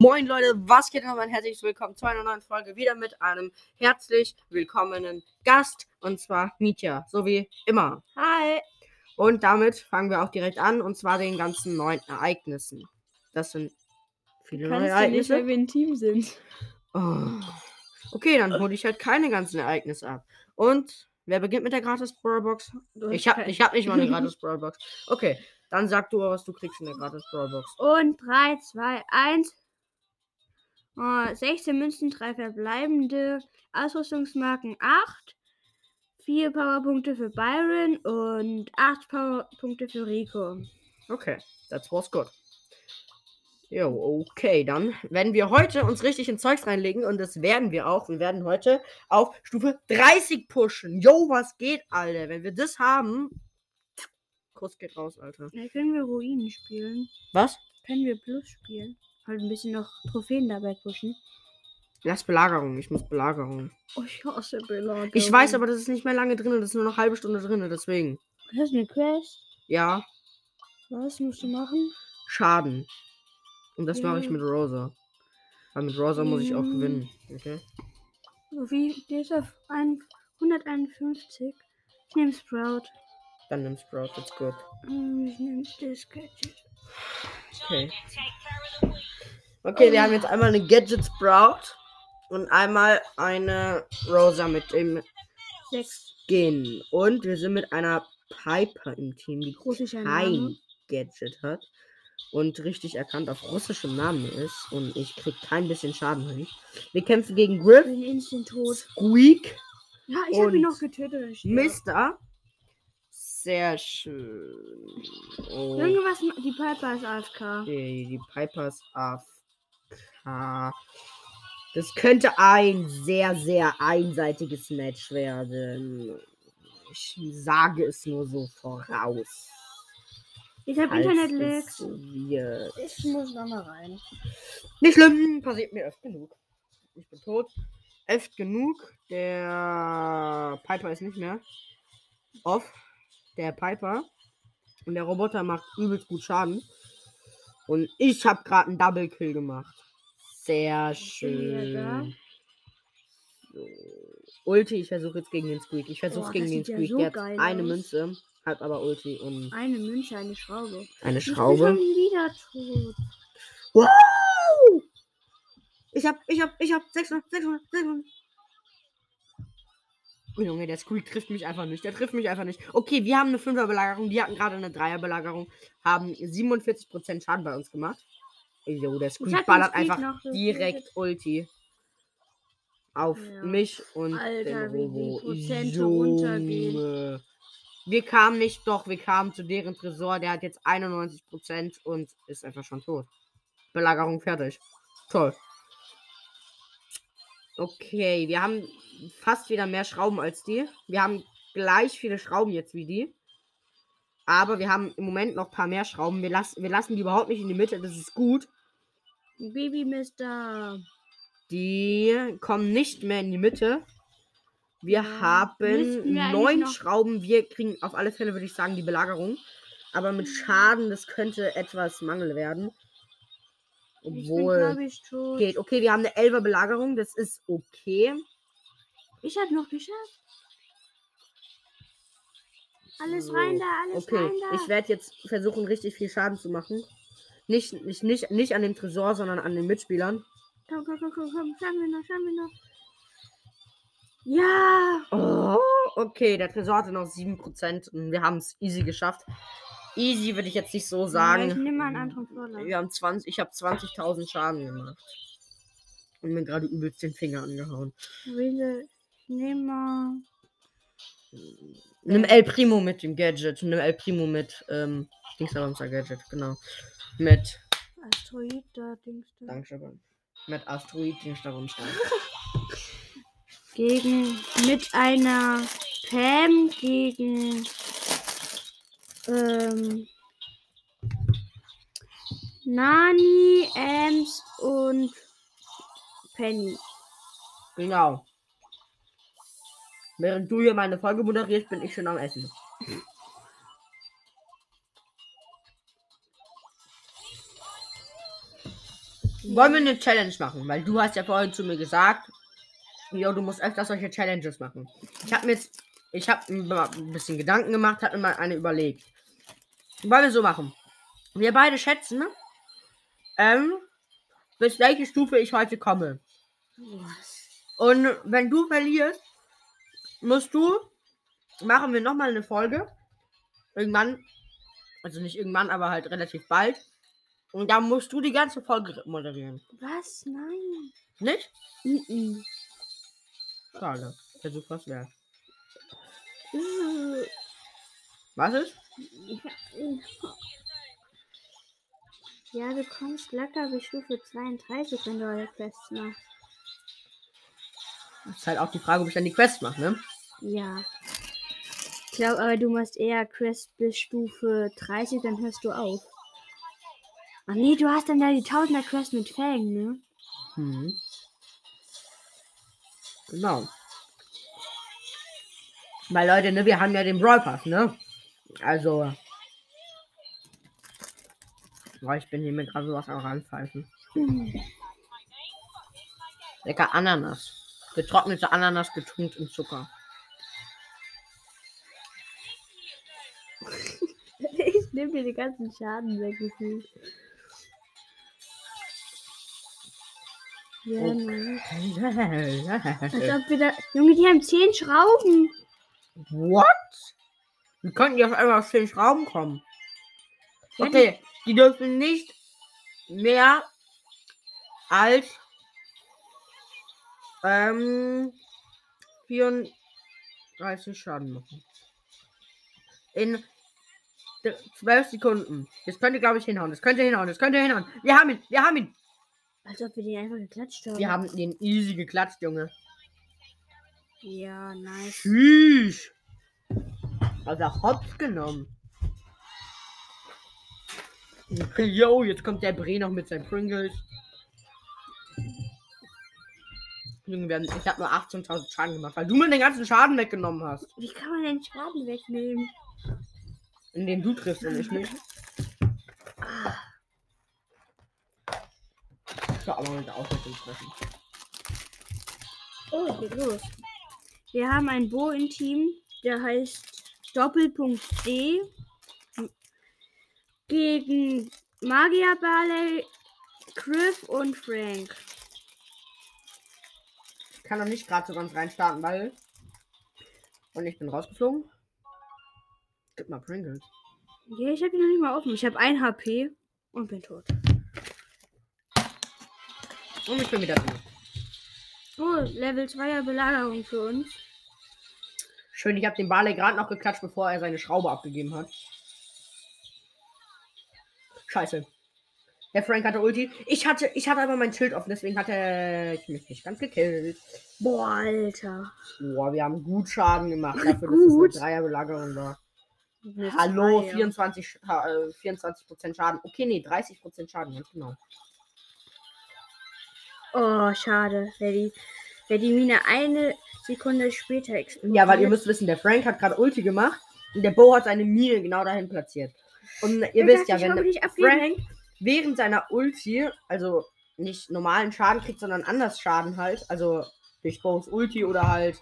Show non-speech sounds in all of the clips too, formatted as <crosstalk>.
Moin Leute, was geht noch? Ein herzliches Willkommen zu einer neuen Folge. Wieder mit einem herzlich willkommenen Gast. Und zwar Mietja, so wie immer. Hi. Und damit fangen wir auch direkt an. Und zwar den ganzen neuen Ereignissen. Das sind viele neue Kannst du nicht, Ereignisse. weil wir ein Team sind. Oh. Okay, dann hole ich halt keine ganzen Ereignisse ab. Und wer beginnt mit der gratis Brawlbox? Ich hast hab, kein- ich hab nicht mal eine gratis Brawlbox. Okay, dann sag du, was du kriegst in der gratis Brawlbox. Und 3, 2, 1. Oh, 16 Münzen, 3 verbleibende. Ausrüstungsmarken 8. 4 Powerpunkte für Byron und 8 Powerpunkte für Rico. Okay, that's was good. Jo, okay, dann werden wir heute uns richtig in Zeugs reinlegen und das werden wir auch. Wir werden heute auf Stufe 30 pushen. Jo, was geht, Alter? Wenn wir das haben. Kuss geht raus, Alter. Ja, können wir Ruinen spielen? Was? Können wir Plus spielen? Halt ein bisschen noch Trophäen dabei pushen. Lass Belagerung. Ich muss Belagerung. Oh, ich hasse Belagerung. Ich weiß aber, das ist nicht mehr lange drin. Das ist nur noch eine halbe Stunde drin. Deswegen. Das ist eine Quest. Ja, Was musst du machen? Schaden. Und das mache ich Ja. mit Rosa. Weil mit Rosa muss ich auch Mm. gewinnen. Okay? Wie? Der ist auf ein- 151. Ich nehme Sprout. Dann nimm Sprout. That's good. Ähm, Ich nehme das Gadget. Okay. Okay, wir haben jetzt einmal eine Gadget Sprout und einmal eine Rosa mit dem 6. Skin. Und wir sind mit einer Piper im Team, die Russischer kein Name. Gadget hat und richtig erkannt auf russischem Namen ist. Und ich krieg kein bisschen Schaden hin. Wir kämpfen gegen Griff. Squeak, Ja, ich habe ihn Und. Mister. Sehr schön. Oh. Irgendwas, die Piper ist AFK. Okay, die Pipers AFK. Das könnte ein sehr, sehr einseitiges Match werden. Ich sage es nur so voraus. Ich habe Internet-Lags. Ich muss da mal rein. Nicht schlimm, passiert mir oft genug. Ich bin tot. Oft genug. Der Piper ist nicht mehr. Off. Der Piper. Und der Roboter macht übelst gut Schaden. Und ich habe gerade einen Double Kill gemacht. Sehr schön. So. Ulti, ich versuche jetzt gegen den Squeak. Ich versuche Boah, gegen den sieht ja Squeak. so Der hat eine aus. Münze, hat aber Ulti und Eine Münze, eine Schraube. eine Ich bin Schraube. schon wieder tot. Wow! Ich hab, ich hab, ich hab 600, 600, 600. Oh, Junge, der Squeak trifft mich einfach nicht. Der trifft mich einfach nicht. Okay, wir haben eine 5er Belagerung. Die hatten gerade eine 3er Belagerung. Haben 47% Schaden bei uns gemacht. Jo, der Squeak ballert einfach direkt Ulti. Auf Ja. mich und Alter, den wie die Robo. Prozente runtergehen. Wir kamen nicht, doch, wir kamen zu deren Tresor. Der hat jetzt 91% und ist einfach schon tot. Belagerung fertig. Toll. Okay, wir haben fast wieder mehr Schrauben als die. Wir haben gleich viele Schrauben jetzt wie die. Aber wir haben im Moment noch ein paar mehr Schrauben. Wir, lassen wir lassen die überhaupt nicht in die Mitte. Das ist gut. Baby-Mister. Die kommen nicht mehr in die Mitte. Wir Ja, haben wir neun Schrauben. Wir kriegen auf alle Fälle, würde ich sagen, die Belagerung. Aber mit Schaden, das könnte etwas Mangel werden. Ich bin, Obwohl. ich. Geht. Okay, wir haben eine 11er Belagerung. Das ist okay. Ich habe noch geschafft. Alles So, rein da, alles Okay, rein da. ich werde jetzt versuchen, richtig viel Schaden zu machen. Nicht, nicht, nicht, nicht an dem Tresor, sondern an den Mitspielern. Komm, komm, komm, komm, komm. Schauen wir noch, schauen wir noch. Ja! Oh, okay, der Tresor hatte noch 7% und wir haben es easy geschafft. Easy würde ich jetzt nicht so Ja, sagen. ich nehme mal einen anderen Vorlauf. Wir haben 20, ich habe 20.000 Schaden gemacht. Und mir gerade übelst den Finger angehauen. Wille, nehme mal. Nimm El Primo mit dem Gadget. Nimm El Primo mit, ähm, Dingsabamser Gadget, genau. Mit, Asteroid da, Dings da. Dankeschön. Mit Asteroid Dingsabamster. Gegen. Mit einer Pam gegen. Ähm. Nani, Ems und Penny. Genau. Während du hier meine Folge moderierst, bin ich schon am Essen. Wollen wir eine Challenge machen? Weil du hast ja vorhin zu mir gesagt, jo, du musst öfter solche Challenges machen. Ich habe mir jetzt, ich habe ein bisschen Gedanken gemacht, habe mir mal eine überlegt. Wollen wir so machen? Wir beide schätzen, ähm, bis welche Stufe ich heute komme. Und wenn du verlierst, musst du, machen wir nochmal eine Folge. Irgendwann, also nicht irgendwann, aber halt relativ bald. Und da musst du die ganze Folge moderieren. Was? Nein. Nicht? Mhm. Schade. Versuch was wert. Was ist? Ja, du kommst locker bis Stufe 32, wenn du eure Quests machst. Ist halt auch die Frage, ob ich dann die Quest mache, ne? Ja. Ich glaube aber, du machst eher Quest bis Stufe 30, dann hörst du auf. Ach nee, du hast dann ja die Tausender Quest mit Fängen, ne? Mhm. Genau. Weil Leute, ne, wir haben ja den Brawl Pass, ne? Also. Boah, ich bin hier mir gerade sowas am ranpfeifen. Lecker Ananas. Getrocknete Ananas getunkt in Zucker. <laughs> Ich nehme dir den ganzen Schaden weg. Ja, ne. <laughs> Als ob wir da. Junge, die haben 10 Schrauben. What? Wie konnten die auf einmal auf 10 Schrauben kommen? Okay, die dürfen nicht mehr als ähm, 34 Schaden machen. In d- 12 Sekunden. Das könnte, glaube ich, hinhauen. Das könnte hinhauen. Das könnte hinhauen. Wir haben ihn. Wir haben ihn. Als ob wir den einfach geklatscht haben. Wir haben den easy geklatscht, Junge. Ja, nice. Tschüss. Also hops genommen. Yo, jetzt kommt der Bre noch mit seinen Pringles. Junge, wir haben, ich habe nur 18.000 Schaden gemacht, weil du mir den ganzen Schaden weggenommen hast. Wie kann man den Schaden wegnehmen? Indem du triffst und ich nicht. So, aber mit der Ausrüstung treffen. Oh, geht los. Wir haben ein Bo im Team, der heißt Doppelpunkt D. Gegen Magier Barley, Griff und Frank. Ich kann noch nicht gerade so ganz reinstarten, weil. Und ich bin rausgeflogen. Gib mal Pringles. Ja, ich habe ihn noch nicht mal offen. Ich habe ein HP und bin tot. Und ich bin wieder drin. Oh, Level 2er Belagerung für uns. Schön, ich habe den Barley gerade noch geklatscht, bevor er seine Schraube abgegeben hat. Scheiße. Der Frank hatte Ulti. Ich hatte, ich hatte aber mein Schild offen, deswegen hatte ich mich nicht ganz gekillt. Boah, Alter. Boah, wir haben gut Schaden gemacht dafür, dass Gut. es eine Dreierbelagerung war. Eine Hallo, Zweier. 24, Scha- äh, 24% Schaden. Okay, nee, 30% Schaden, ganz genau. Oh, schade. Wäre die, wär die Mine eine Sekunde später explodiert. Ja, weil ihr müsst wissen, der Frank hat gerade Ulti gemacht und der Bo hat seine Mine genau dahin platziert. Und ihr Ich wisst ja, wenn der. Frank während seiner Ulti, also nicht normalen Schaden kriegt, sondern anders Schaden halt, also durch Bo's Ulti oder halt,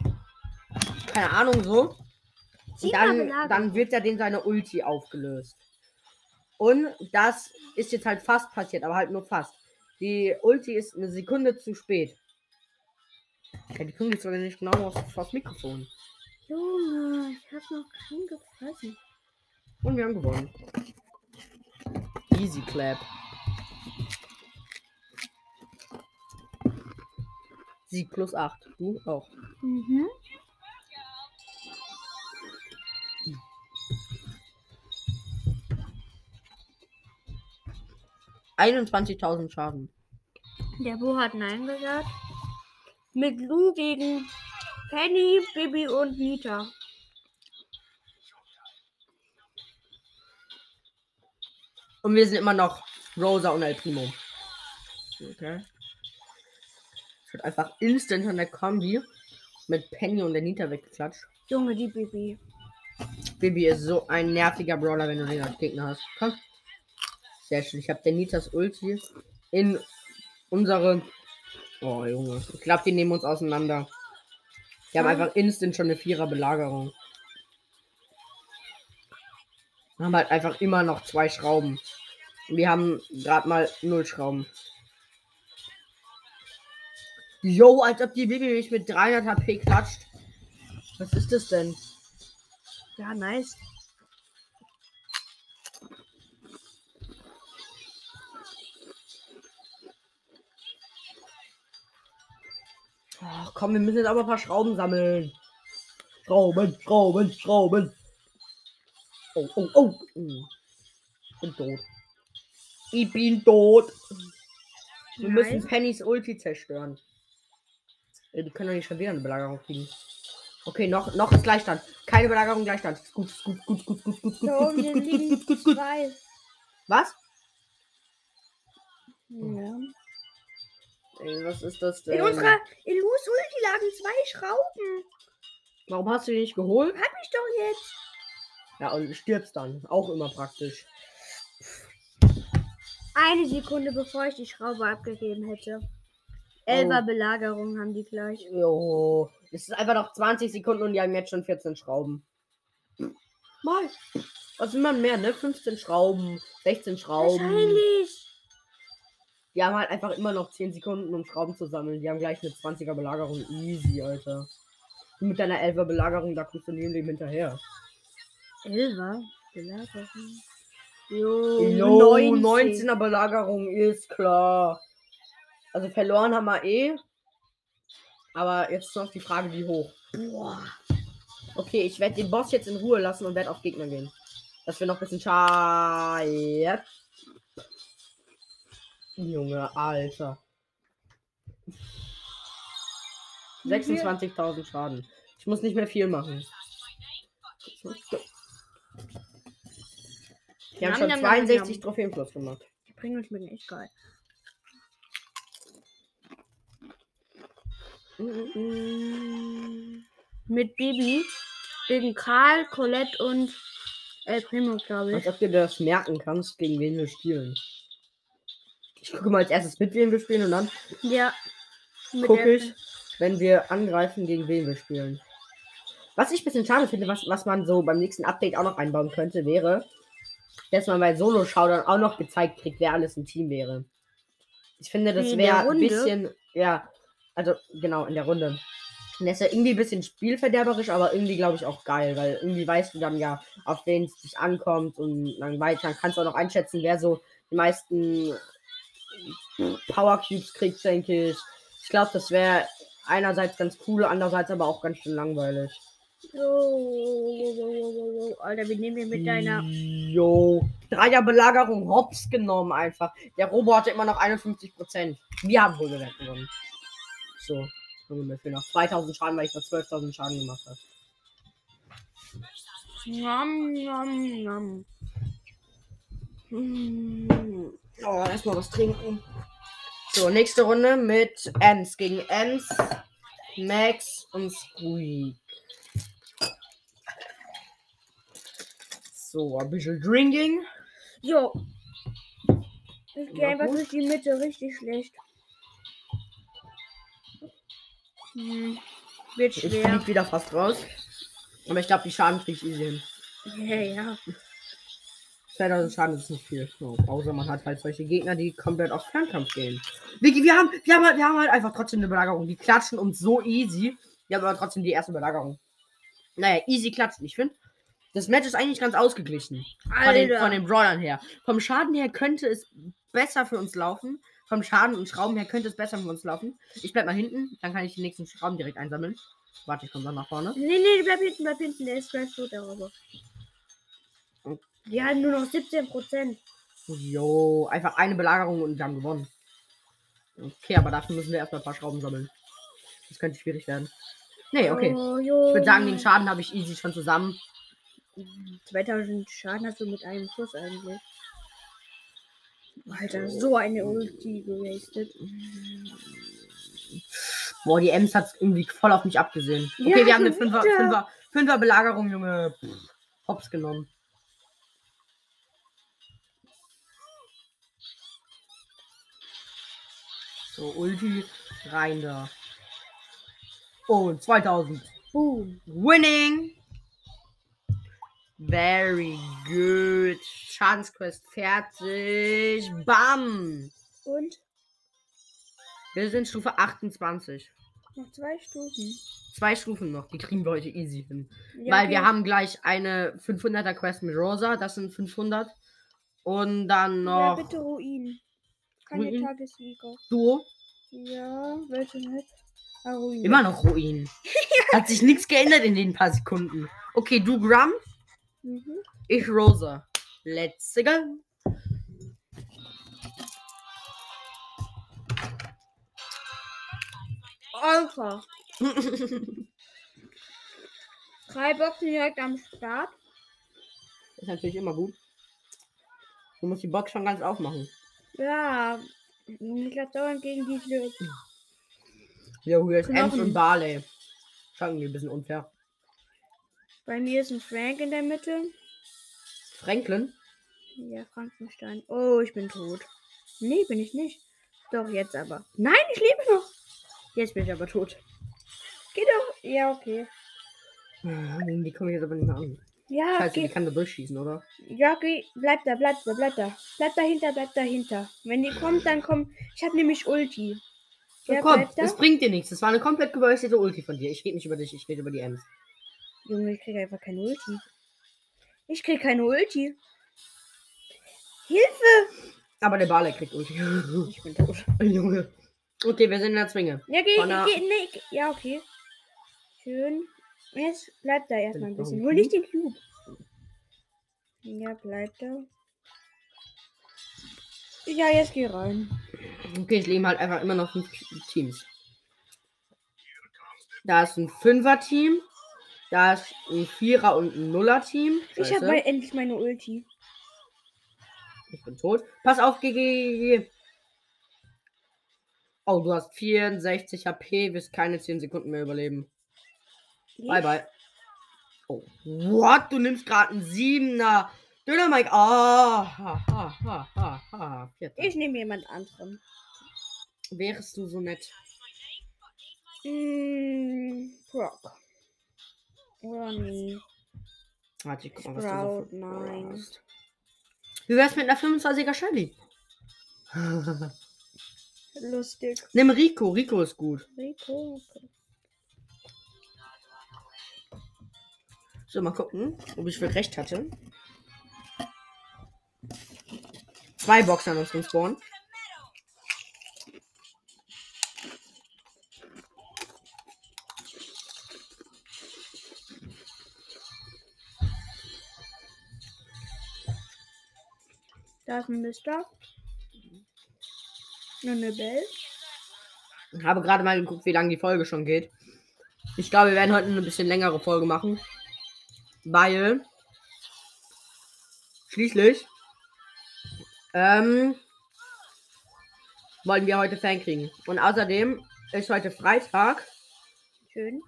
keine Ahnung, so. Dann, dann wird ja den seine Ulti aufgelöst. Und das ist jetzt halt fast passiert, aber halt nur fast. Die Ulti ist eine Sekunde zu spät. Ja, die kommt jetzt sogar nicht genau aus, aufs Mikrofon. Junge, ich habe noch keinen gefressen. Und wir haben gewonnen. Easy Clap. Sieg plus 8. Du auch. Mhm. einundzwanzigtausend Schaden. Der Bo hat Nein gesagt. Mit Lou gegen Penny, Bibi und Nita. Und wir sind immer noch Rosa und El Primo. Okay. Es wird einfach instant an der Kombi mit Penny und der Nita weggeklatscht. Junge, die Bibi. Bibi ist so ein nerviger Brawler, wenn du den als Gegner hast. Komm. Sehr schön. Ich habe der Nitas Ulti in unsere. Oh, Junge. Ich glaube, die nehmen uns auseinander. Die haben einfach instant schon eine Vierer-Belagerung. Wir haben halt einfach immer noch zwei Schrauben. Wir haben gerade mal null Schrauben. Yo, als ob die Bibi mich mit 300 HP klatscht. Was ist das denn? Ja, nice. Ach komm, wir müssen jetzt aber ein paar Schrauben sammeln. Schrauben, Schrauben, Schrauben. Oh, oh, oh. Hm. Bin tot. Ich bin tot. Wir müssen Nice. Pennys Ulti zerstören. Ey, Die können doch nicht schon wieder eine Belagerung kriegen. Okay, noch, noch ist Gleichstand. Keine Belagerung, Gleichstand. Ist Gut, ist gut, gut, gut, gut, gut, gut, Da gut, oben gut, sind gut, gut, liegen gut, gut, gut. zwei. Was? Ja. Ey, was ist das denn? In unserer in Lus Ulti lagen zwei Schrauben. Warum hast du die nicht geholt? Hab ich doch jetzt. Ja, und stirbst dann. Auch immer praktisch. Eine Sekunde bevor ich die Schraube abgegeben hätte. Elfer Oh. Belagerung haben die gleich. Jo. Es ist einfach noch 20 Sekunden und die haben jetzt schon 14 Schrauben. Mal. Was will man mehr, ne? 15 Schrauben, 16 Schrauben. Wahrscheinlich. Die haben halt einfach immer noch 10 Sekunden, um Schrauben zu sammeln. Die haben gleich eine 20er Belagerung. Easy, Alter. Und mit deiner 11er Belagerung, da kommst du neben dem hinterher. Elfer Belagerung. Jo, Jo, 19. 19er Belagerung ist klar. Also verloren haben wir eh. Aber jetzt ist noch die Frage, wie hoch. Boah. Okay, ich werde den Boss jetzt in Ruhe lassen und werde auf Gegner gehen. Dass wir noch ein bisschen Schaden. Junge, Alter. 26.000 Schaden. Ich muss nicht mehr viel machen. Wir haben schon nam, nam, 62 nam. Trophäen plus gemacht. Die bringen uns mit echt geil. Mit Bibi gegen Karl, Colette und El Primo, glaube Als ich. ob du das merken kannst, gegen wen wir spielen. Ich gucke mal als erstes mit wem wir spielen und dann Ja. Gucke ich, wenn wir angreifen, gegen wen wir spielen. Was ich ein bisschen schade finde, was, was man so beim nächsten Update auch noch einbauen könnte, wäre, dass man bei Solo-Showdown auch noch gezeigt kriegt, wer alles im Team wäre. Ich finde, das wäre ein bisschen, ja, also genau, in der Runde. Und das ist ja irgendwie ein bisschen spielverderberisch, aber irgendwie, glaube ich, auch geil, weil irgendwie weißt du dann ja, auf wen es dich ankommt und dann, weit, dann kannst du auch noch einschätzen, wer so die meisten Power Cubes kriegt, denke ich. Ich glaube, das wäre einerseits ganz cool, andererseits aber auch ganz schön langweilig. Alter, wir nehmen hier mit deiner. Jo. Dreier Belagerung hops genommen einfach. Der Robo hatte immer noch 51%. Wir haben wohl gewonnen. So. Junge, mir fehlen noch 2000 Schaden, weil ich noch 12.000 Schaden gemacht habe. Nom, nom, nom. Mm. Oh, erstmal was trinken. So, nächste Runde mit Ems gegen Ems, Max und Squeak. So, ein bisschen Drinking. Jo. Ich gehe einfach durch die Mitte, richtig schlecht. Hm. Wird Ich schwer. flieg wieder fast raus. Aber ich glaube, die Schaden kriege ich easy hin. Ja, ja. 2000 Schaden ist nicht viel. So, außer man hat halt solche Gegner, die komplett auf Fernkampf gehen. Wir, wir, haben, wir, haben halt, wir haben halt einfach trotzdem eine Belagerung. Die klatschen uns so easy. Wir haben aber trotzdem die erste Belagerung. Naja, easy klatschen. Ich finde, das Match ist eigentlich ganz ausgeglichen. Von den, von den Brawlern her. Vom Schaden her könnte es besser für uns laufen. Vom Schaden und Schrauben her könnte es besser für uns laufen. Ich bleib mal hinten, dann kann ich die nächsten Schrauben direkt einsammeln. Warte, ich komme dann nach vorne. Nee, nee, bleib hinten, bleib hinten. Der ist gleich tot, der Robo. Die haben nur noch 17 Prozent. Jo, einfach eine Belagerung und wir haben gewonnen. Okay, aber dafür müssen wir erstmal ein paar Schrauben sammeln. Das könnte schwierig werden. Nee, okay. Oh. Ich würde sagen, den Schaden habe ich easy schon zusammen. 2000 Schaden hast du mit einem Schuss eigentlich. Alter, so eine Ulti gewastet. Boah, die Ems hat irgendwie voll auf mich abgesehen. Okay, Ja, wir haben eine schon 5er, wieder. 5er, 5er Belagerung, Junge. Pff, hops genommen. So, Ulti, rein da. Und 2000. Boom. Winning! Very good. Schadensquest fertig. Bam! Und Wir sind Stufe 28. noch zwei Stufen. Zwei Stufen noch. Die kriegen wir heute easy hin. Ja, Weil wir okay. haben gleich eine 500er Quest mit Rosa. Das sind 500. Und dann Ja, noch bitte Ruin. Keine Ruin? Tagessieger. Duo. Ja, welche nicht? Ah, Ruin. Immer noch Ruin. <laughs> Hat sich nichts geändert in den paar Sekunden. Okay, du Grum. Mhm. Ich Rosa. Let's go. Alpha. <laughs> Drei Boxen direkt am Start. ist natürlich immer gut. Du musst die Box schon ganz aufmachen. Ja. Ich lasse dauernd gegen diese. Ja, hier ist Ems und Barley. Schauen die ein bisschen unfair. Bei mir ist ein Frank in der Mitte. Franklin. Ja, Frankenstein. Oh, ich bin tot. Nee, bin ich nicht. Doch, jetzt aber. Nein, ich lebe noch. Jetzt bin ich aber tot. Geh doch. Ja, okay. Ah, Die komme ich jetzt aber nicht mehr an. Ja, Scheiße, die geh. kann da durchschießen, oder? Ja, geh. Bleib da, bleib da, bleib da. Bleib dahinter, bleib dahinter. Wenn die kommt, dann komm. Ich habe nämlich Ulti. Ja, komm, da. das bringt dir nichts. Das war eine komplett gewölzte Ulti von dir. Ich rede nicht über dich, ich rede über die Ems. Junge, ich krieg einfach keine Ulti. Ich krieg keine Ulti. Hilfe! Aber der Barley kriegt Ulti. <laughs> Ich bin tot. Junge. Okay, wir sind in der Zwinge. Ja, geh, der- geh, nee, geh- ja, okay. Schön. Jetzt bleib da erstmal ein bisschen. Hol nicht den Cube. Ja, bleib da. Ja, jetzt geh rein. Okay, es leben halt einfach immer noch fünf Teams. Da ist ein Fünfer-Team. Da ist ein Vierer- und ein Nuller-Team. Ich habe mal endlich meine Ulti. Ich bin tot. Pass auf, GG. Oh, du hast 64 HP, wirst keine 10 Sekunden mehr überleben. Bye, bye. Oh, what? Du nimmst gerade einen 7er. Döner Mike. Ah, ha, ha, ha, ha, ha. Vierter. Ich nehme jemand anderen. Wärst du so nett? Mm, Brock. Oder nee. Warte, ich guck mal, was Sprout, du so nein. hast. Wie wär's mit einer 25er Shelly? <laughs> Lustig. Nimm Rico. Rico ist gut. Rico. Okay. So, mal gucken, ob ich für recht hatte. Zwei Boxer an unserem Spawn. Da ist ein Mister. Und eine Bell. Habe gerade mal geguckt, wie lange die Folge schon geht. Ich glaube, wir werden heute eine bisschen längere Folge machen. Weil schließlich ähm, wollen wir heute Fan kriegen. Und außerdem ist heute Freitag. Schön.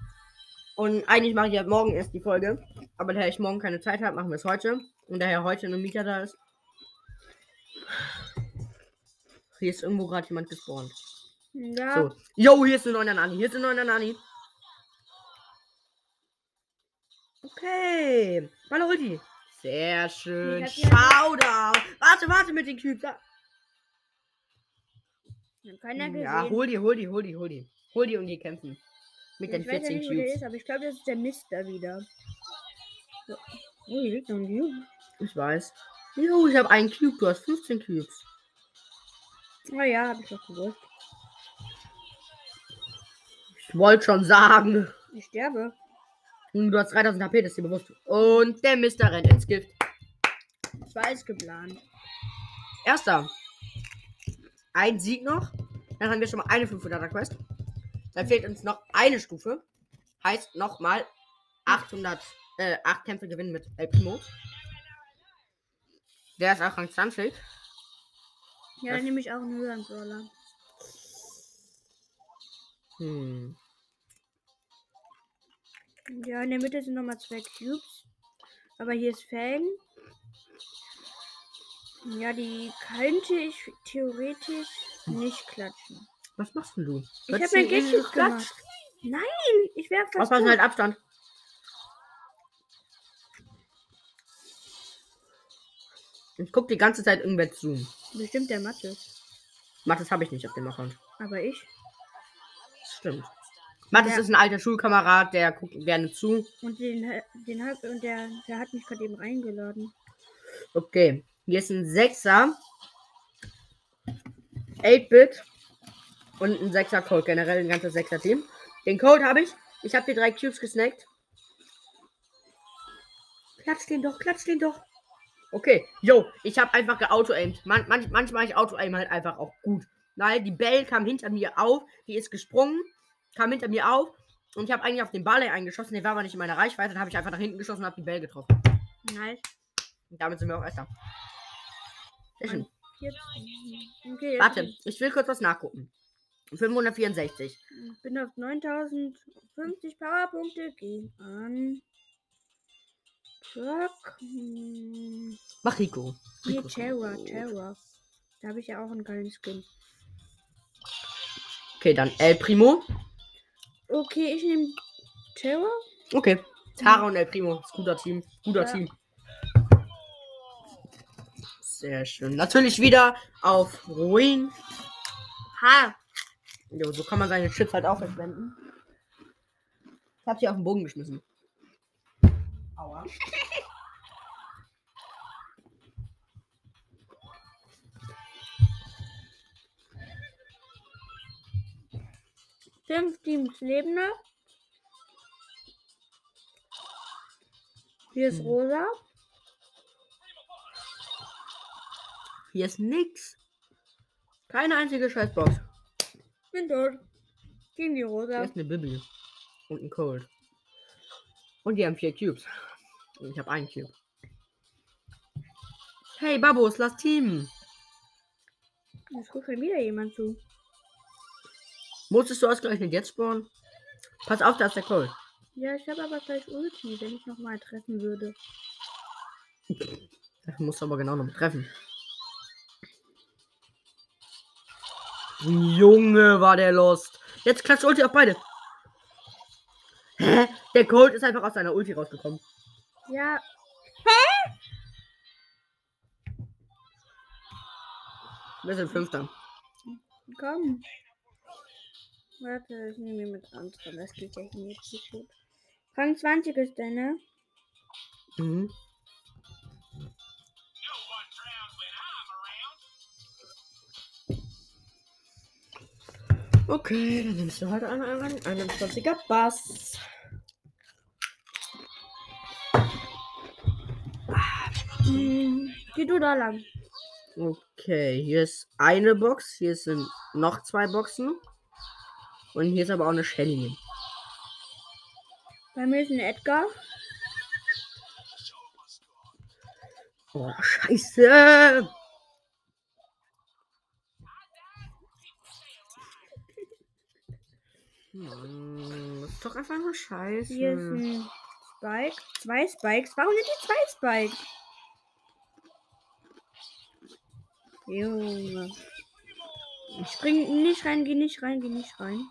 Und eigentlich mache ich ja morgen erst die Folge. Aber daher ich morgen keine Zeit habe, machen wir es heute. Und daher heute eine Mieter da ist. Hier ist irgendwo gerade jemand gespawnt. Ja. So. Yo, hier ist eine 9er Nani. Hier ist eine 9er Nani. Okay. Meine Ulti. Sehr schön. Hab Showdown. Warte, warte mit den Cubes. Da. Hat keiner gesehen. Ja, hol die, hol die, hol die, hol die. Hol die und die kämpfen. Mit den ich weiß ja 14 nicht, Cubes. ist, aber ich glaube, das ist der Mister wieder. So. Oh, hier liegt noch ein Cube. Ich weiß. Jo, ich habe einen Cube. Du hast 15 Cubes. Ah ja, habe ich doch gewusst. Ich wollte schon sagen. Ich sterbe. Und du hast 3000 HP, das ist dir bewusst. Und der Mister rennt ins Gift. Das war alles geplant. Erster. Ein Sieg noch. Dann haben wir schon mal eine 500er Quest. Dann fehlt uns noch eine Stufe. Heißt nochmal 800, äh, 8 Kämpfe gewinnen mit El Primo. Der ist auch Rang 20. Ja, dann nehme ich auch einen höheren Brawler. Hm. Ja, in der Mitte sind nochmal zwei Cubes. Aber hier ist Fang. Ja, die könnte ich theoretisch nicht klatschen. Was machst denn du? Ich Hört hab sich mein Gadget gemacht. Nein, ich wäre fast. Aufpassen, halt Abstand. Ich guck die ganze Zeit irgendwer zu. Bestimmt der Mathe. Mathis habe ich nicht auf dem Account. Aber ich. Stimmt. Mathis Ja. ist ein alter Schulkamerad, der guckt gerne zu. Und den, den hat, und der, der hat mich gerade eben eingeladen. Okay, hier ist ein 6er. 8-Bit. Und ein 6er Code. Generell ein ganzes 6er Team. Den Code habe ich. Ich habe die drei Cubes gesnackt. Klatsch den doch, klatsch den doch. Okay, yo, ich habe einfach geauto-aimed. Man, manch, manchmal ich auto-aim halt einfach auch gut. Weil die Bell kam hinter mir auf, die ist gesprungen, kam hinter mir auf und ich habe eigentlich auf den Ball eingeschossen, der war aber nicht in meiner Reichweite, dann habe ich einfach nach hinten geschossen und habe die Bell getroffen. Nice. Und damit sind wir auch Erster. Sehr schön. Okay, Warte, ich will kurz was nachgucken. 564. Ich bin auf 9050 Powerpunkte. Gehen an. Truck. Hm, Mach Rico. Terror, gut. Terror. Da habe ich ja auch einen geilen Skin. Okay, dann El Primo. Okay, ich nehme Terror. Okay. Tara und El Primo. Ist guter Team. Guter Ja. Team. Sehr schön. Natürlich wieder auf Ruin. Ha! Jo, so kann man seine Chips halt auch verschwenden. Ich hab sie auf den Boden geschmissen. Aua. <laughs> Fünf Teams leben noch. Hier ist Hm. Rosa. Hier ist nix. Keine einzige Scheißbox. Bin tot. Gegen die Hier Rosa. ist eine Bibi. Und ein Cold. Und die haben vier Cubes. Und ich habe einen Cube. Hey, Babos, lass Team. Jetzt guckt schon wieder jemand zu. Musstest du ausgerechnet jetzt spawnen? Pass auf, da ist der Cold. Ja, ich habe aber gleich Ulti, wenn ich nochmal treffen würde. <laughs> Musst du aber genau noch treffen. Junge, war der lost. Jetzt klatscht Ulti auf beide. Hä? Der Cold ist einfach aus seiner Ulti rausgekommen. Ja, Wir sind Fünfter. komm. Warte, ich nehme jemand anderen. Das geht ja hier nicht so gut. Rang 20 ist der, ne? Mhm. Okay, dann nimmst du halt einen, einen 21er Bass. Hm, geh du da lang. Okay, hier ist eine Box, hier sind noch zwei Boxen. Und hier ist aber auch eine Shelly. Bei mir ist ein Edgar. Oh, scheiße. Mann, das ist doch einfach nur scheiße. Hier ist ein Spike. Zwei Spikes. Warum sind die zwei Spikes? Junge. Spring nicht rein, geh nicht rein, geh nicht rein.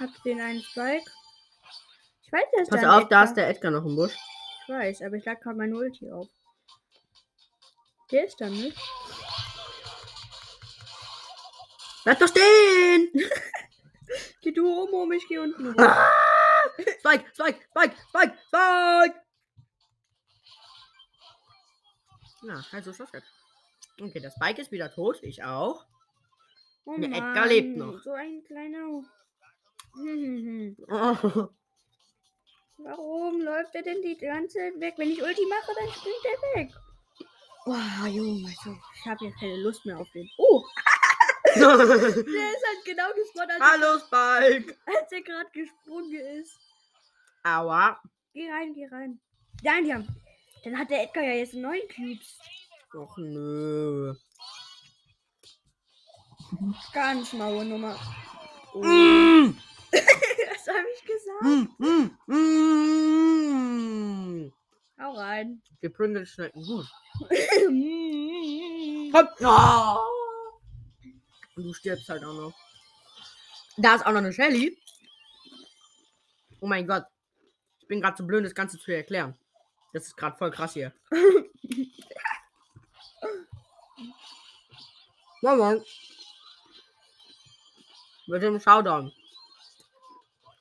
Hab den einen Spike. Ich weiß, dass Pass da auf, da Edgar- ist der Edgar noch im Busch. Ich weiß, aber ich lag gerade meine Ulti auf. Der ist da nicht. Bleib doch stehen! <laughs> Geh du oben um, ich geh unten rum. Ah! Spike, Spike, Spike, Spike, Spike! Na, also ist das. Okay, das Spike ist wieder tot. Ich auch. Oh Der Edgar lebt noch. So ein kleiner. Warum läuft er denn die ganze Zeit weg? Wenn ich Ulti mache, dann springt er weg. Oh, Junge, ich habe jetzt keine Lust mehr auf den. Oh, <laughs> der ist halt genau gespawnt, als, Hallo, Spike! als er gerade gesprungen ist. Aua. Geh rein, geh rein. Nein, die haben. Dann hat der Edgar ja jetzt neun Cubes. Och nö. Ganz maue Nummer. Oh, Mm, <laughs> das habe ich gesagt. mm, mm, mm. Hau rein. Die Pringles schmecken gut. <laughs> Hopp. Oh. Und du stirbst halt auch noch. Da ist auch noch eine Shelly. Oh mein Gott. Ich bin gerade zu blöd, das Ganze zu erklären. Das ist gerade voll krass hier. <laughs> Moin Moin. Mit dem Showdown.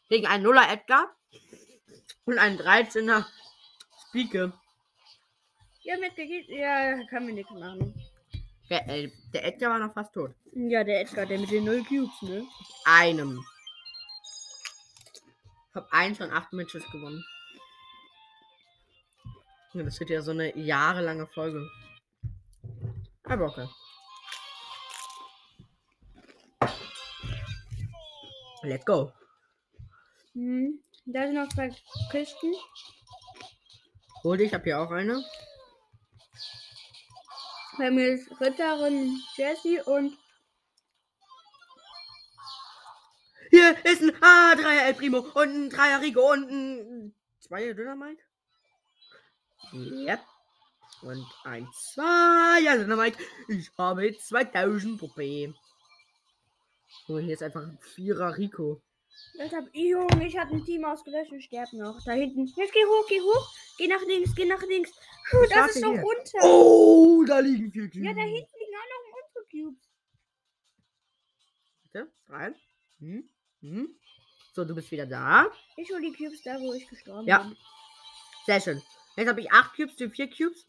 Gegen einen Nuller Edgar und einen 13er Spieke. Ja, mitgegeben. Ja, kann mir nichts machen. Der, äh, der Edgar war noch fast tot. Ja, der Edgar, der mit den null Cubes, ne? Einem. Ich habe eins von acht Matches gewonnen. Ja, das wird ja so eine jahrelange Folge. Aber okay. Let's go. Hm. Da sind noch zwei Kisten. Hol dich, ich habe hier auch eine. Bei mir ist Ritterin Jessie und Hier ist ein A3er El Primo und ein 3er Rico und ein 2er Dynamite. Yep. Und ein 2er Dynamite. Ich habe 2000 Puppe. Oh, hier ist einfach ein 4er Rico. Ich hab, Junge, ich hab ein Team ausgelöscht und sterb noch. Da hinten. Jetzt geh hoch, geh hoch. Geh nach links, geh nach links. Puh, Ich das ist so hier. runter. Oh, da liegen vier Cubes. Ja, da hinten liegen auch noch unsere Cubes. Bitte, rein. Hm? Hm? So, du bist wieder da. Ich hol die Cubes da, wo ich gestorben Ja. bin. Sehr schön. Jetzt habe ich 8 Cubes, du 4 Cubes.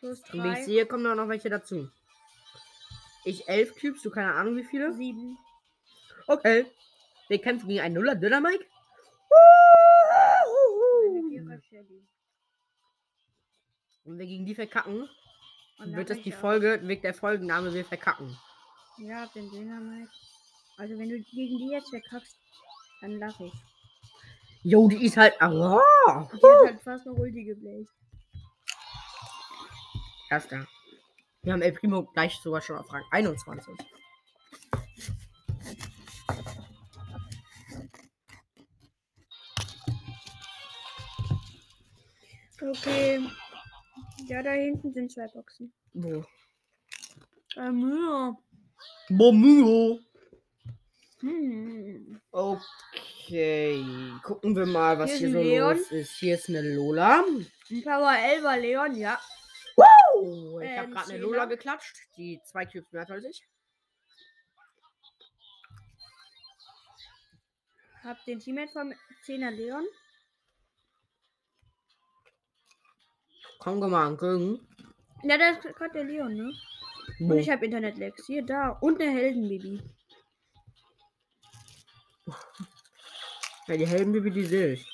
Plus Und wie ich drei, sehe, kommen noch welche dazu. Ich 11 Cubes, du keine Ahnung wie viele. sieben. Okay. Wir kämpfen gegen einen Nuller Vierer Shelly. Und wir gegen die verkacken, wird das die Folge, wird der Folgenname wir verkacken. Ja, den Dynamite. Also wenn du gegen die jetzt verkackst, dann lach ich. Jo, die ist halt. Oh, Die hat halt fast noch Ulti gebleicht. Erster. Wir haben El Primo gleich sogar schon auf Rang 21. Okay. Ja, da hinten sind zwei Boxen. Wo? Ähm, ja. Bomio. Hm. Okay. Gucken wir mal, was Hier hier, so Leon. los ist. Hier ist eine Lola. Ein Power 11 war Leon, ja. Oh, ich habe Ähm, gerade eine. Lola geklatscht, die zwei Cubes mehr hat als ich. Hab den Teammate vom 10er Leon. Komm, komm mal angucken. Ja, da ist gerade der Leon, ne? Wo? Und ich habe Internet-Lags. Hier, da. Und eine Heldenbaby. Ja, die Heldenbaby, die sehe ich.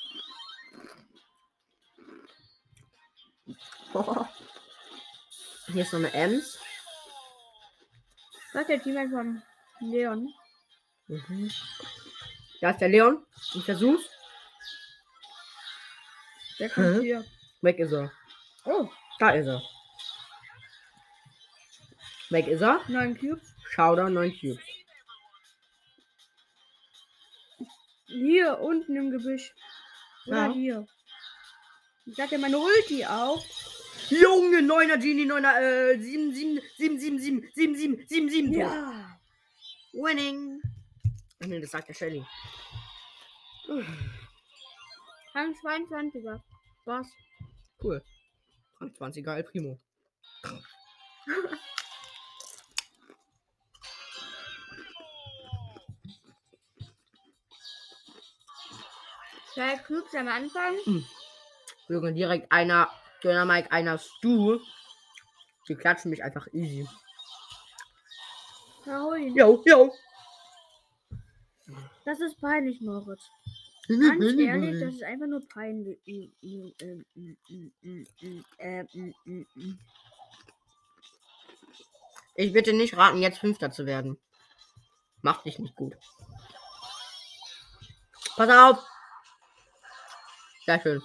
<laughs> Hier ist noch eine Ems. Das ist der Teammate von Leon. Mhm. Da ist der Leon. Ich versuch's. Der kommt Hä? hier. Weg ist er. Oh, Da ist er. Weg ist er. 9 Cubes. Showdown 9 Cubes. Hier unten im Gebüsch. Oder Ja. hier. Ich hatte meine Ulti auf. Junge, 9er Genie, 9er, äh, 7, 7, 7, 7, 7, 7, 7, 7, 7. Ja. Winning. Ach nee, das sagt der Shelly. Rang 22er. Was? Cool. Rang 20er El Primo. <laughs> Zwei Cubes am Anfang. Junge, direkt einer Dynamite, einer Stu. Die klatschen mich einfach easy. Na, hol ihn. Yo, yo. Das ist peinlich, Moritz. Ganz <laughs> ehrlich, das ist einfach nur peinlich. Ich bitte nicht raten, jetzt Fünfter zu werden. Macht dich nicht gut. Pass auf. Sehr schön.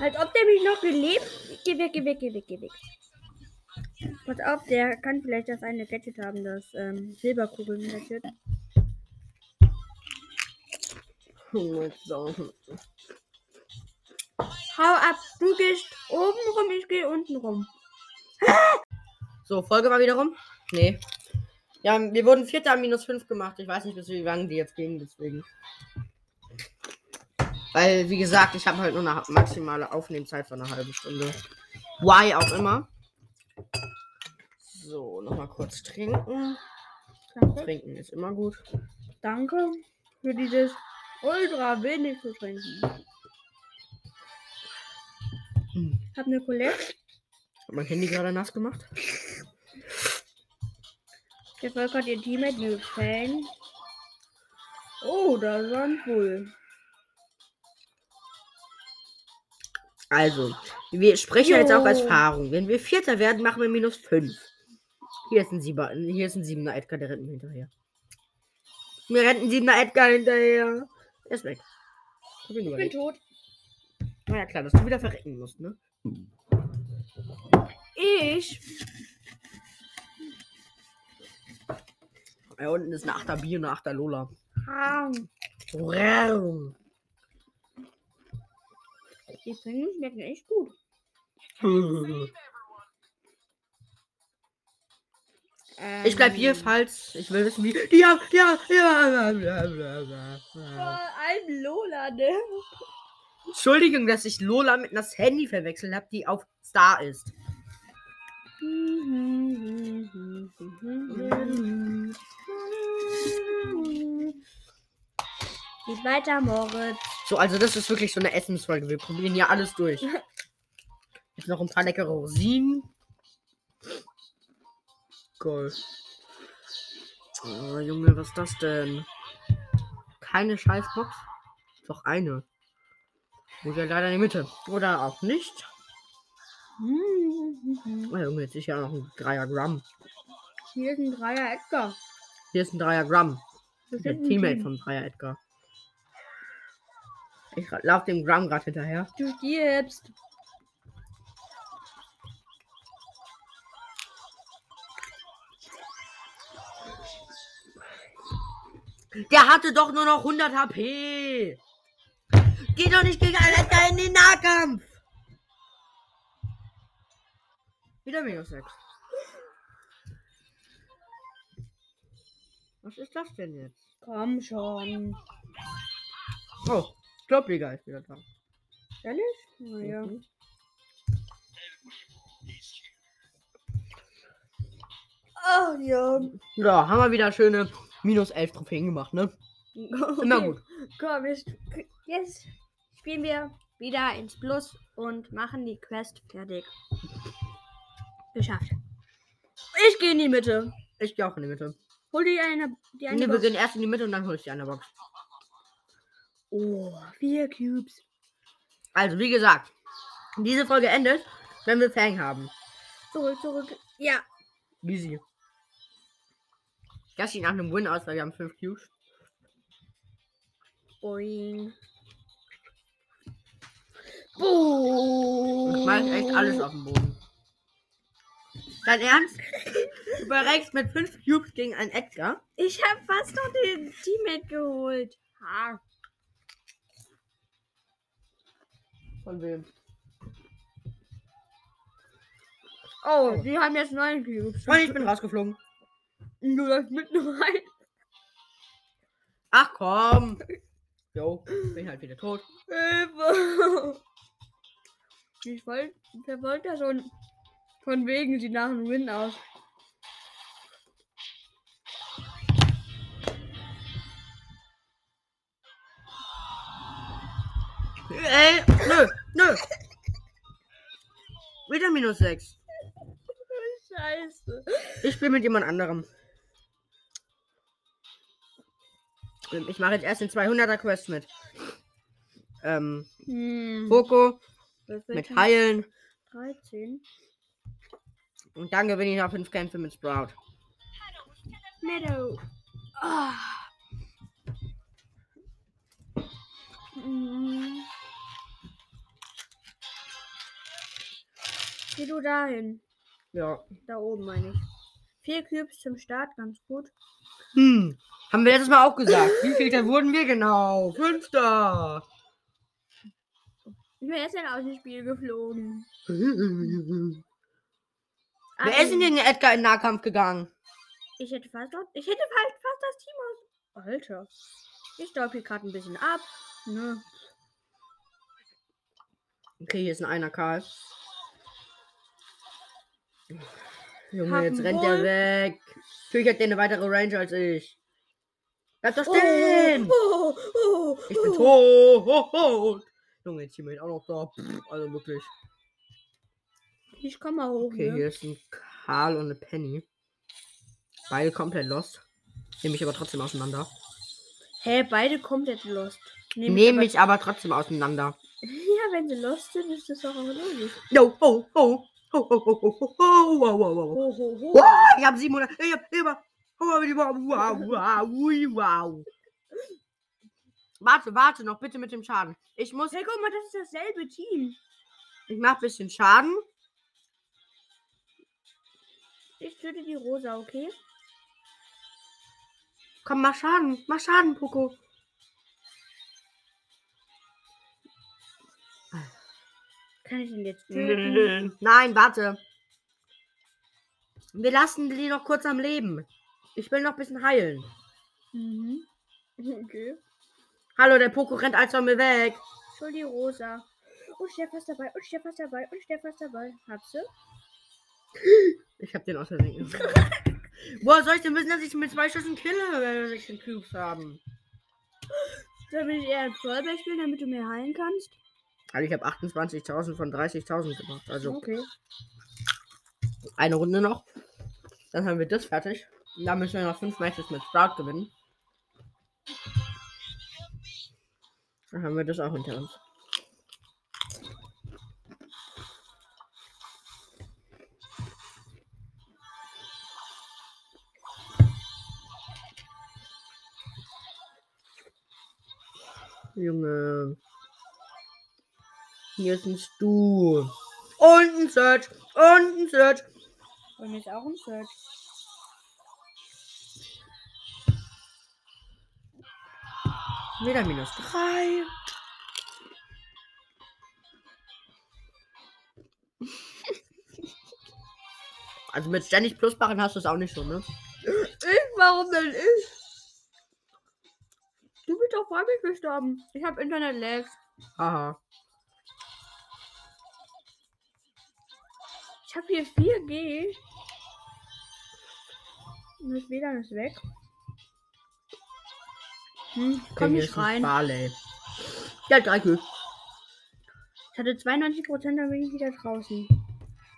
Als ob der mich noch gelebt. Geh weg, geh weg, geh weg, geh weg. Pass auf, der kann vielleicht das eine Gadget haben, das ähm, Silberkugeln Gadget. So. Hau ab, du gehst oben rum, ich gehe unten rum. So, Folge war wieder rum. Nee. Ja, wir wurden Vierter minus 5 gemacht. Ich weiß nicht, bis wie lange die jetzt gehen, deswegen. Weil, wie gesagt, ich habe halt nur eine maximale Aufnehmzeit von einer halben Stunde. Why auch immer. So, nochmal kurz trinken. Danke. Trinken ist immer gut. Danke für dieses ultra wenig zu trinken. Hm. Hab eine Colette. Hab mein Handy gerade nass gemacht. Der Volk hat ihr Teammate mir gefallen. Oh, da ein Bull. Also, wir sprechen jetzt auch als Jo. Erfahrung. Wenn wir Vierter werden, machen wir minus 5. Hier ist ein Sieber, hier ist ein Siebener Edgar, der rennt mir hinterher. Mir rennt ein Siebener Edgar hinterher. Er ist weg. Ich bin Ich bin tot. Na ja, klar, dass du wieder verrecken musst, ne? Ich. Da unten ist eine Achter Bier, eine Achter Lola. Die Trinken schmecken echt gut. Ich bleib hier, Ähm, falls ich will wissen, wie. Ja, ja, ja, ja, ja, ja. Vor allem Lola, ne? Entschuldigung, dass ich Lola mit einer Sandy verwechselt habe, die auf Star ist. Geht weiter, Moritz. So, also das ist wirklich so eine Essensfolge. Wir probieren hier alles durch. <laughs> Jetzt noch ein paar leckere Rosinen. Geil. Oh, Junge, was ist das denn? Keine Scheißbox? Doch eine. Muss ja leider in die Mitte. Oder auch nicht. Oh, Junge, jetzt ist ja noch ein Dreier Gramm. Hier ist ein Dreier Edgar. Hier ist ein Dreier Gramm. Das Der ist ein Teammate Team. vom Dreier Edgar. Ich laufe dem Gramm gerade hinterher. Du stirbst. Der hatte doch nur noch 100 HP. Geh doch nicht gegen einen Edgar in den Nahkampf. Wieder minus 6. Was ist das denn jetzt? Komm schon. Oh, Kloppliga ist wieder da. Ehrlich? Naja. Mhm. Ach ja. Ja, haben wir wieder schöne minus 11 Trophäen gemacht, ne? <laughs> Immer gut. Komm, jetzt, jetzt spielen wir wieder ins Plus und machen die Quest fertig. Geschafft. Ich gehe in die Mitte. Ich gehe auch in die Mitte. Hol die eine, die eine Nee, wir Box. gehen erst in die Mitte und dann hol ich die eine Box. Oh, vier Cubes. Also, wie gesagt, diese Folge endet, wenn wir Fang haben. Zurück, zurück. Ja. Easy. Das sieht nach einem Win aus, weil wir haben 5 Cubes. Boing. Ich Boing. schmeiß echt alles auf den Boden. Dein Ernst? Du verreckst mit 5 Cubes gegen einen Edgar? Ich habe fast noch den Teammate geholt. Ha. Von wem? Oh, die haben jetzt neun Cubes. Und ich bin rausgeflogen. Du läufst mitten rein. Ach komm. <laughs> Jo, bin halt wieder tot. Hilfe. Ich wollte, der wollte schon von wegen, sieht nach einem Win aus. Ey, nö, nö. Wieder minus 6. <laughs> Scheiße. Ich spiele mit jemand anderem. Ich mache jetzt erst den 200er Quest mit. Ähm, Hm. Wird mit Heilen. 13. Und dann gewinne ich noch 5 Kämpfe mit Sprout. Meadow. Ah. Mhm. Geh du dahin. Ja. Da oben meine ich. Vier Cubes zum Start, ganz gut. Hm. Haben wir letztes Mal auch gesagt. Wie viel da wurden wir genau? Fünfter. Ich bin jetzt aus dem Spiel geflogen. Wer ist denn gegen Edgar in den Nahkampf gegangen? Ich hätte fast, ich hätte halt fast das Team aus. Alter. Ich glaube hier gerade ein bisschen ab. Ne? Okay, hier ist ein einer Karl. Junge, Hab jetzt rennt der weg. Natürlich hat der eine weitere Range als ich. Bleib doch stehen! Oh, oh, Ich bin oh. tot! Junge, jetzt Teammate auch noch da. Also wirklich. Ich komm mal hoch. Okay, ne? hier ist ein Karl und eine Penny. Beide komplett lost. Nehme ich aber trotzdem auseinander. Hä, beide komplett lost. Nehm Nehme aber- ich aber trotzdem auseinander. <laughs> Ja, wenn sie lost sind, ist das doch auch logisch. Yo, ho, ho. Ho, ho, ho, ho, ho, ho, wow, wow, wow. Ho, ho, ho. Wow, ich habe 700. Ich hab immer. Wow, wow, wow, ui, wow. Warte, warte noch bitte mit dem Schaden. Ich muss. Hey, guck mal, das ist dasselbe Team. Ich mach bisschen Schaden. Ich töte die Rosa, okay? Komm, mach Schaden. Mach Schaden, Poco. Kann ich ihn jetzt <laughs> töten? Nein, warte. Wir lassen die noch kurz am Leben. Ich will noch ein bisschen heilen. Mhm. Okay. Hallo, der Poco rennt als von mir weg. Schon die Rosa. Und Stefan ist dabei, und Stefan ist dabei, und Stefan ist dabei. Habst du? <gasps> Ich hab den aus Versehen. Woher soll ich denn wissen, dass ich mit zwei Schüssen kille, wenn wir 16 Cubes haben? Soll ich eher ein Trollberg spielen, damit du mehr heilen kannst? Also ich habe 28.000 von 30.000 gemacht. Also Okay. eine Runde noch. Dann haben wir das fertig. Und dann müssen wir noch fünf Matches mit Sprout gewinnen. Dann haben wir das auch hinter uns. Junge. Hier ist ein Stu. Und ein Search. Und ein Search. Und jetzt auch ein Search. Wieder minus 3. <laughs> Also mit ständig Plusbarren hast du es auch nicht so, ne? Ich? Warum denn ich? Du bist doch vor mir gestorben. Ich habe Internet-Lags. Haha. Ich habe hier 4G. Und das WLAN ist weg. Hm, komm nicht rein. Barley. Ja, drei Kühe. Ich hatte 92%, dann bin ich wieder draußen.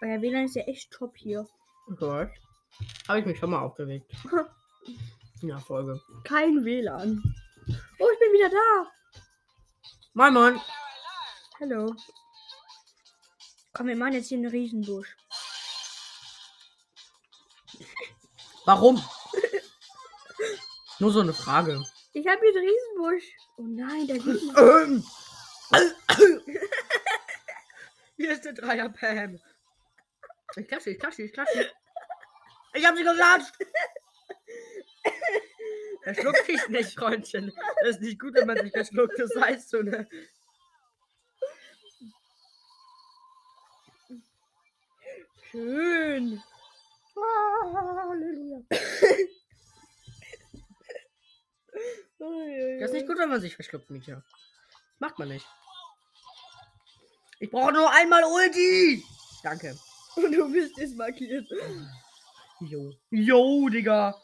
Euer WLAN ist ja echt top hier. Gut. Habe ich mich schon mal aufgeregt. <laughs> Ja, Folge. Kein WLAN. Oh, ich bin wieder da. Moin, moin. Hallo. Komm, wir machen jetzt hier einen Riesenbusch. Warum? Nur so eine Frage. Ich habe hier einen Riesenbusch. Oh nein, da liegt noch. Ähm. Hier ist der Dreier Pam. Ich klatsche, ich klatsche, ich klatsche. Ich hab sie geklatscht. Verschluck dich nicht, Freundchen. Das ist nicht gut, wenn man sich verschluckt. Das heißt so, ne? Schön. Halleluja. Das ist nicht gut, wenn man sich verschluckt, Mietja. Macht man nicht. Ich brauche nur einmal Ulti. Danke. <laughs> Und du bist jetzt markiert. Jo. Jo, Digga.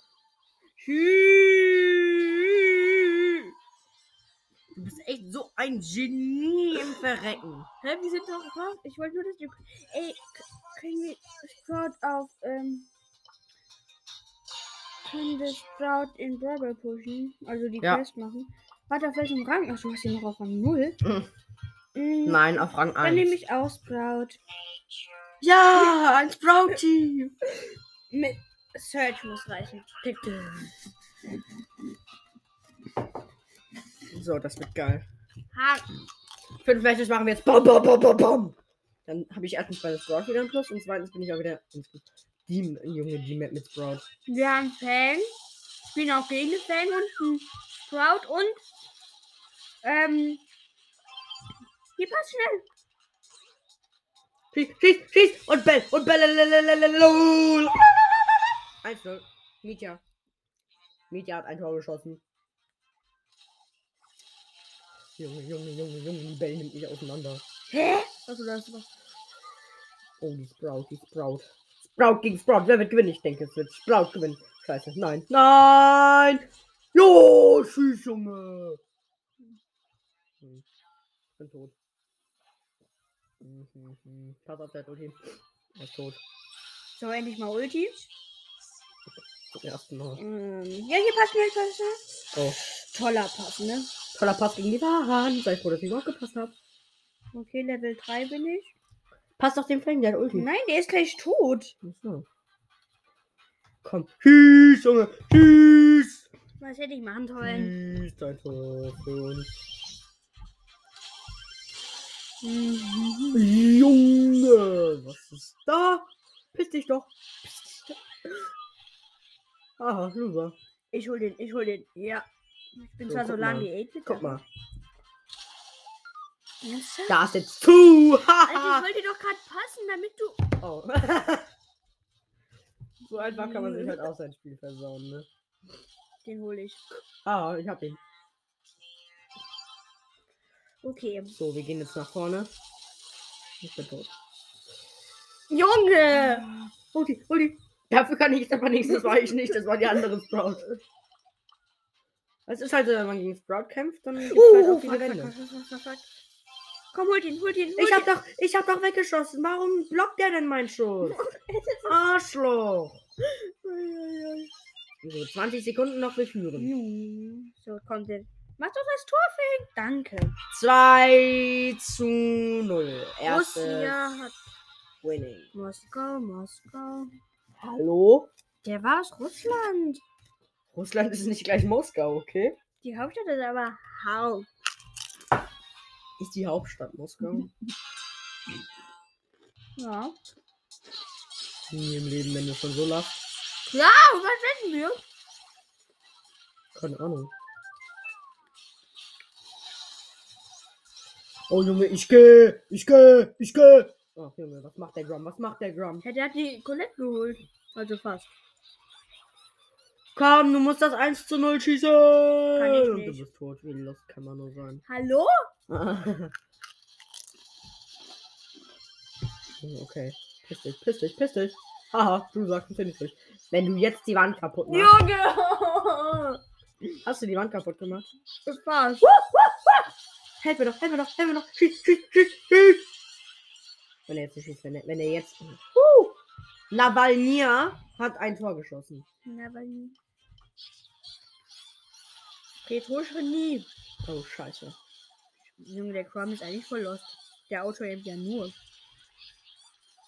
Du bist echt so ein Genie im Verrecken. Hä, wir sind doch was? Ich wollte nur, dass du. Ey, k- können wir Sprout auf, ähm. Können wir Sprout in Brawl pushen? Also die Ja. Quest machen. Warte, auf welchem Rang? Ach, du hast ihn noch auf Rang 0. Mhm. Mm, Nein, auf Rang Dann nehme 1. ich auch Sprout. Ja, ein Sprouty. <laughs> Mit Search muss reichen. Bitte. So, das wird geil. Ha, Fünf Matches machen wir jetzt. Bom, bom, bom, bom, bom. Dann habe ich erstens bei der Sprout wieder ein Plus und zweitens bin ich auch wieder die junge die Map mit Sprout. wir haben Fang. Spielen auch gegen den Fang und Sprout und. Ähm. Hier passt schnell. schieß, schieß, schieß. Und Bell, und Bell. 1-0. Mietja. Mietja hat ein Tor geschossen. Junge, Junge, Junge, Junge, die Bell nimmt mich auseinander. Hä? Also das war. Oh, die Sprout, die Sprout. Sprout gegen Sprout. Wer wird gewinnen? Ich denke, es wird Sprout gewinnen. Scheiße. Nein. Nein! Jo, schieß, Junge! Hm. Ich bin tot. Mhm, mhm. Pass auf, der hat Ulti. Er ist tot. So, endlich mal Ulti. Zum ersten Mal. Ähm, ja, hier passt mir etwas. Oh. Toller Pass, ne? Toller Pass gegen die Wahn. Sei froh, dass ich überhaupt gepasst habe. Okay, Level 3 bin ich. Passt auf den Fang, der hat Ulti. Nein, der ist gleich tot. Ach so. Komm. Schieß, Junge. Schieß. Was hätte ich machen sollen? Schieß dein Tor für uns. Mhm. Junge, was ist da? Piss dich doch. Piss dich doch. Aha, Loser. Ich hol den, ich hol den. Ja. Ich bin So, zwar so lang wie 8 Guck mal. Ernsthaft? Da ist jetzt zu. Alter, ich wollte doch gerade passen, damit du. oh. <laughs> so einfach kann man sich halt auch sein Spiel versauen, ne? Den hole ich. Ah, ich hab ihn. Okay. So, wir gehen jetzt nach vorne. Ich bin tot. Junge! Ulti, Ulti. Dafür kann ich aber nichts, das war ich nicht, das war die andere Sprout. Es ist halt, so, wenn man gegen Sprout kämpft, dann gibt's halt auch Uh, viele fuck, Wände. fuck, fuck, fuck, fuck, fuck. Komm, hol den, hol den, hol Ich hab den. doch, ich hab doch weggeschossen. Warum blockt der denn meinen Schuss? Arschloch. So, 20 Sekunden noch, wir führen. So, kommt der. Mach doch das Tor, Fink. Danke. 2 zu 0. Erstes Russia hat Winning. Moskau, Moskau. Hallo? Der war aus Russland. Russland ist nicht gleich Moskau, okay? Die Hauptstadt ist aber Hau. Ist die Hauptstadt Moskau? <laughs> Ja. Nie im Leben, wenn du schon so lachst. Und was wetten wir? Keine Ahnung. Oh Junge, ich geh, ich geh, ich geh. Ach Junge, was macht der Grum? Was macht der Grum? Ja, der hat die Colette geholt. Also fast. Komm, du musst das 1 zu 0 schießen. ich Und nicht. Du bist tot, wie kann man nur sein. Hallo? <laughs> okay. Piss dich, piss dich, piss dich. Haha, du sagst, finde ich nicht. Wenn du jetzt die Wand kaputt machst. Junge! Hast du die Wand kaputt gemacht? Das war's. Helf mir doch, helf mir doch, helf mir doch. Schieß, schieß, schieß, schieß. Wenn er jetzt nicht schießt, wenn er, wenn er jetzt. Uh, Navalnia hat ein Tor geschossen. Na, aber nie. Oh, scheiße. Junge, der Crumb ist eigentlich voll lost. Der Auto eben ja nur.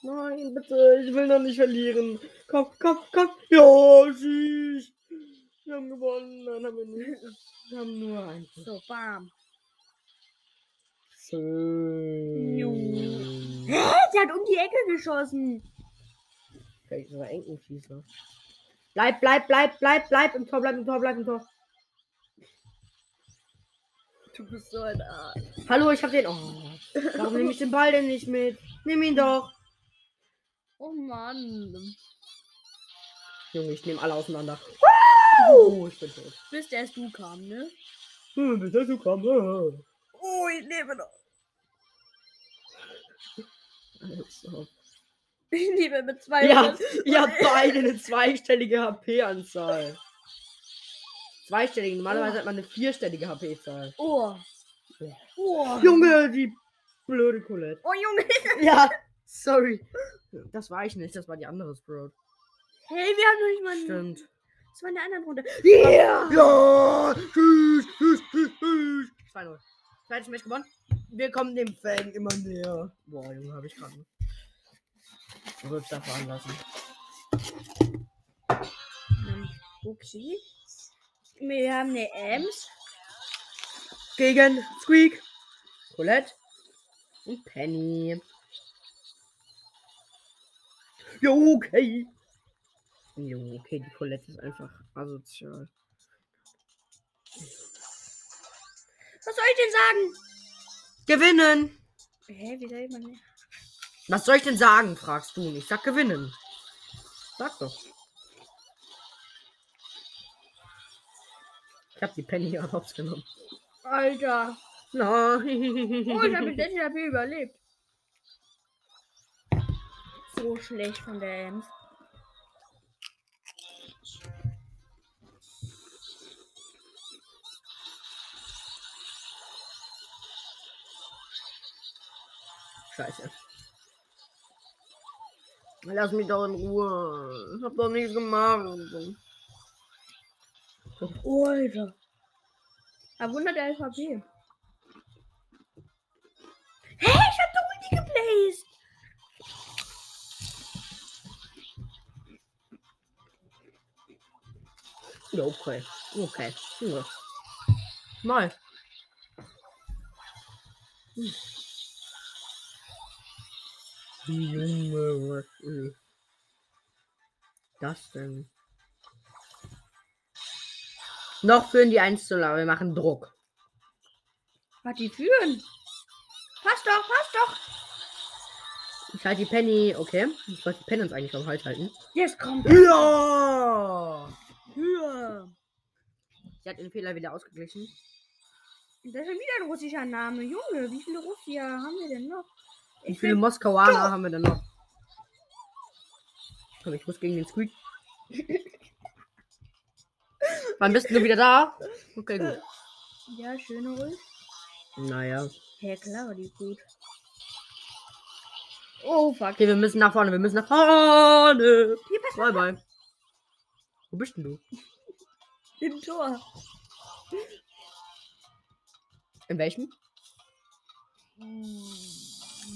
Nein, bitte, ich will noch nicht verlieren. Komm, komm, komm. Ja, schieß. Wir haben gewonnen. Nein, haben wir nicht. Wir haben nur ein Tor. So, bam. Schön. Hä? Der hat um die Ecke geschossen. Vielleicht ist er Enkenschießer. Bleib, bleib, bleib, bleib, bleib im Tor, bleib im Tor, bleib im Tor. Du bist so ein Arsch. Hallo, ich hab den. Oh, warum nehme ich den Ball denn nicht mit? Nimm ihn doch. Oh Mann. Junge, ich nehme alle auseinander. Oh, ich bin tot. Bis erst du kam, ne? Hm, bis dazu kam. äh. Oh, ich lebe noch. Also. Ich lebe mit zwei. Habt, ihr habt beide eine zweistellige HP-Anzahl. Zweistellige, normalerweise hat man eine vierstellige HP-Zahl. Oh. Oh. Junge, die blöde Colette. Oh, Junge. <laughs> Ja, sorry. Das war ich nicht, das war die andere Sprout. Hey, wir haben noch nicht mal. Stimmt. Das war in der anderen Runde. Ja! Ja! Tschüss, tschüss, tschüss, tschüss. 2-0. Zweites Match gewonnen. Wir kommen dem Fang immer näher. Boah, Junge, habe ich gerade. Da fahren lassen. Okay. Wir haben eine Ems. Gegen Squeak, Colette und Penny. Jo, okay. Jo, okay, die Colette ist einfach asozial. Was soll ich denn sagen? Gewinnen! Hä, wie soll man. Was soll ich denn sagen, fragst du. Ich sag gewinnen. Sag doch. Ich hab die Penny ja hops genommen. Alter. Nein. Oh, ich habe 60 HP überlebt. So schlecht von der Ems. Scheiße. Lass mich doch in Ruhe. Ich hab doch nichts gemacht. Oh, Alter. Aber 100 HP. Hä, ich hab doch Ulti geplaced. Ja, okay. Okay. Ja. Mal. Hm. Junge, was ist das denn? Noch führen die 1 zu aber wir machen Druck. Was die führen? Passt doch, passt doch. Ich halte die Penny, okay. Ich wollte die Penny uns eigentlich am Halt halten. Jetzt kommt. Ja! Ja! Sie hat den Fehler wieder ausgeglichen. Das ist schon wieder ein russischer Name. Junge, wie viele Russier haben wir denn noch? Wie Ich viele bin Moskauaner haben wir denn noch? Komm, ich muss gegen den Squeak. Wann bist du wieder da? Okay, gut. ja, schöne Ult. Naja. Ja, klar, die ist gut. Oh, fuck. Okay, wir müssen nach vorne, wir müssen nach vorne. Hier, pass Bye, bye. Wo bist denn du? im Tor. In welchem?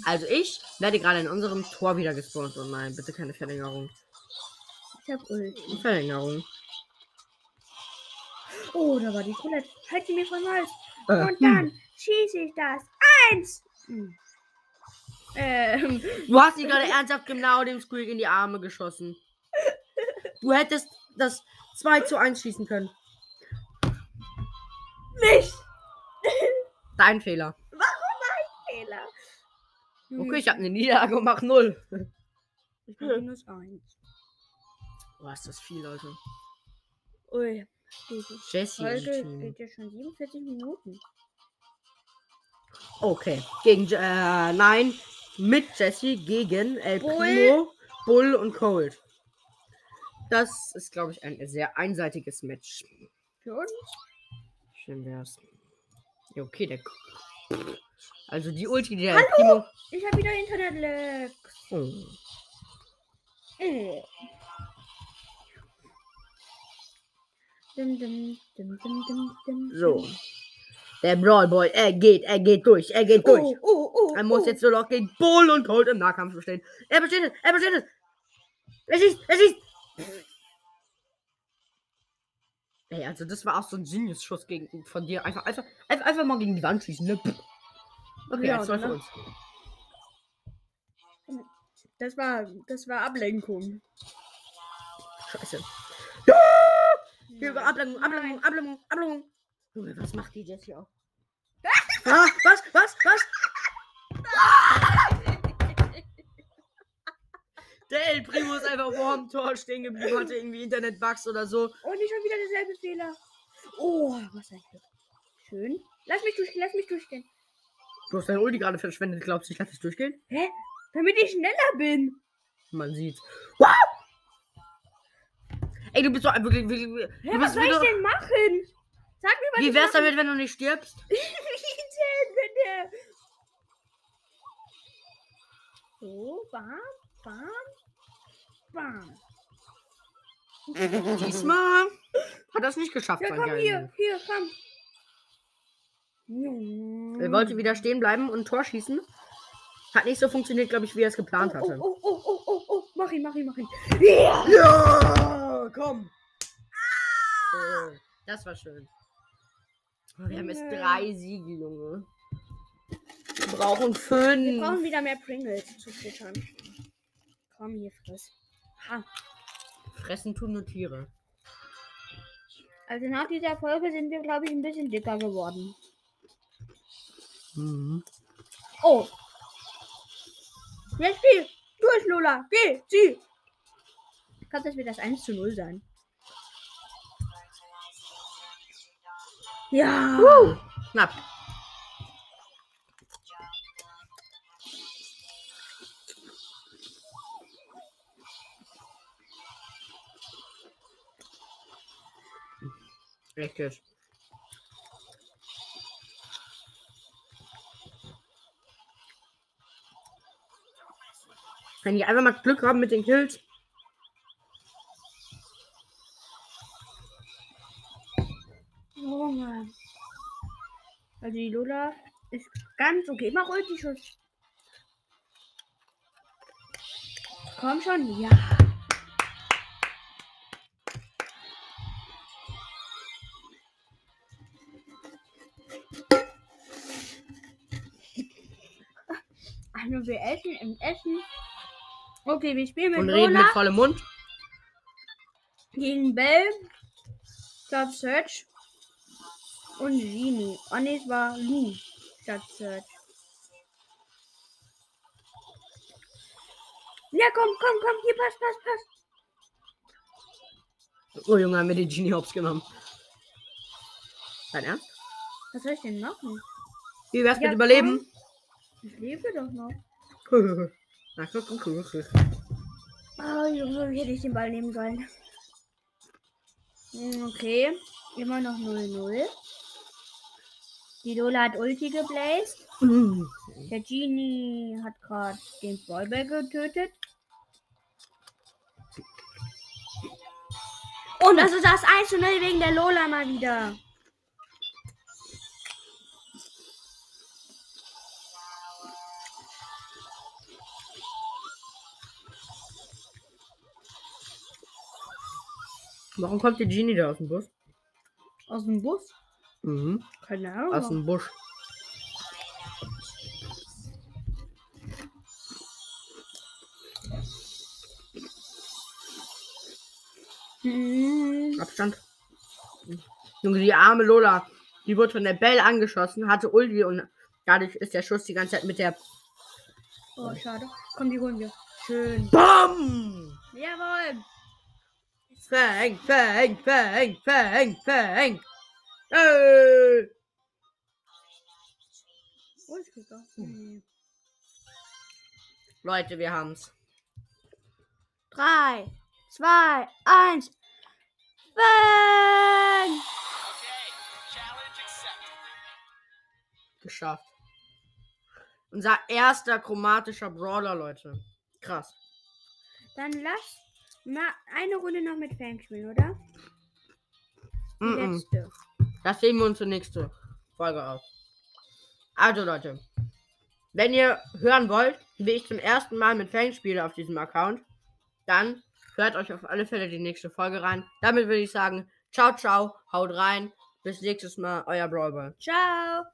Also ich werde gerade in unserem Tor wieder gespawnt. Oh nein, bitte keine Verlängerung. Ich hab Ult. Verlängerung. Oh, da war die Colette. Halt sie mir vom Hals. Äh, Und dann schieße ich das. Eins. Hm. Ähm, Du hast sie gerade ernsthaft genau dem Squeak in die Arme geschossen. Du hättest das 2 zu 1 schießen können. nicht. Dein Fehler. Fehler. Okay, ich habe eine Niederlage und mach 0. Ich bin minus eins. Boah, ist das viel, Leute. Ui. Diese Jessie im Folge geht ja schon 47 Minuten. Okay. Gegen, äh, nein. Mit Jessie gegen El Bull. Primo, Bull und Cold. Das ist, glaube ich, ein sehr einseitiges Match. Für uns? Schön wär's. Ja, okay, der. Also die Ulti, die der El Primo. Ich habe wieder Internet-Lag. Oh. Äh. Dim, dim, dim, So. Der Brawl Boy, er geht, er geht durch, er geht durch. Oh, oh, oh, Er muss oh. jetzt nur noch gegen Bull und Cold im Nahkampf bestehen. Er besteht es, er besteht es. Er schießt, er schießt. Ey, also das war auch so ein Genius-Schuss gegen von dir. Einfach, einfach, einfach, einfach mal gegen die Wand schießen, ne? Okay, Ja, jetzt für ne? uns. Das war, das war Ablenkung. Scheiße. Hier, Ablenkung, Ablenkung, Ablenkung, Ablenkung. Junge, was macht die Jessie auch? <laughs> ah, was, was, was? Der El Primo ist einfach vor dem Tor stehen geblieben, <laughs> hatte irgendwie Internetbugs oder so. Und nicht schon wieder derselbe Fehler. Oh, was ein Glück. Schön. Lass mich durchgehen, lass mich durchgehen. Du hast deine Ulti gerade verschwendet, glaubst du, ich lasse dich durchgehen? Hä? Damit ich schneller bin. Man sieht. Wow! Ey, du bist doch wirklich. wirklich du was soll ich denn machen? Sag mir, was wie wär's machen- damit, wenn du nicht stirbst? <laughs> Wie denn, bitte? So, bam, bam, bam. <laughs> Diesmal hat er es nicht geschafft. Ja, komm geilen hier, hier, komm. Er wollte wieder stehen bleiben und ein Tor schießen. Hat nicht so funktioniert, glaube ich, wie er es geplant Oh, hatte. oh, oh, oh, oh, oh, mach ihn, mach ihn, mach ihn. Ja! Ja, komm. Äh, das war schön. Oh, Wir haben jetzt Junge. drei Siege, Junge. Wir brauchen Wir fünf. brauchen wieder mehr Pringles zu futtern. Komm, hier, friss. Ha. Fressen tun nur Tiere. Also nach dieser Folge sind wir, glaube ich, ein bisschen dicker geworden. Mhm. Oh. Jetzt spiel! Durch, Lola! Geh! Zieh! Ich glaube, das wird das 1 zu 0 sein. Ja! Uh, knapp. Jetzt. Wenn die einfach mal Glück haben mit den Kills. Junge. Also die Lola ist ganz okay. Mach Ulti-Schuss. Komm schon. Ja. <laughs> Also wir essen im Essen. Okay, wir spielen mit Und reden mit Lola vollem Mund. gegen Bell, statt Search und Genie. Oh ne, es war Lu statt Search. Ja, komm, komm, komm, hier, pass, pass, pass. Oh Junge, haben wir den Genie Hops genommen. Dein Ernst? Was soll ich denn machen? Wie wär's Ja, mit Überleben? komm. Ich lebe doch noch. <laughs> Na, guck, guck, guck, guck. Oh, Junge, wie hätte ich den Ball nehmen sollen? Hm, Okay, immer noch 0-0. Die Lola hat Ulti gebläst. Mm. Der Genie hat gerade den Ballball getötet. Und das ist das 1 0 wegen der Lola mal wieder. Warum kommt die Genie da aus dem Bus? Aus dem Bus? Mhm. Keine Ahnung. Aus dem Busch. Hm, Abstand. Junge, die arme Lola. Die wurde von der Bell angeschossen, hatte Ulti und dadurch ist der Schuss die ganze Zeit mit der Oh, schade. Komm, die holen wir. Schön. BAM! Jawohl. Fang, fang, fang, fang, fang. Äh. Kicker? Nee. Leute, wir haben's. 3, 2, 1. Bang! Geschafft. Unser erster chromatischer Brawler, Leute. Krass. Dann lass mal eine Runde noch mit Fang spielen, oder? Die Mm -mm. letzte. Das sehen wir uns zur nächsten Folge auf. Also Leute, wenn ihr hören wollt, wie ich zum ersten Mal mit Fang spiele auf diesem Account, dann hört euch auf alle Fälle die nächste Folge rein. Damit würde ich sagen, ciao, ciao, haut rein. Bis nächstes Mal, euer Brawlball. Ciao.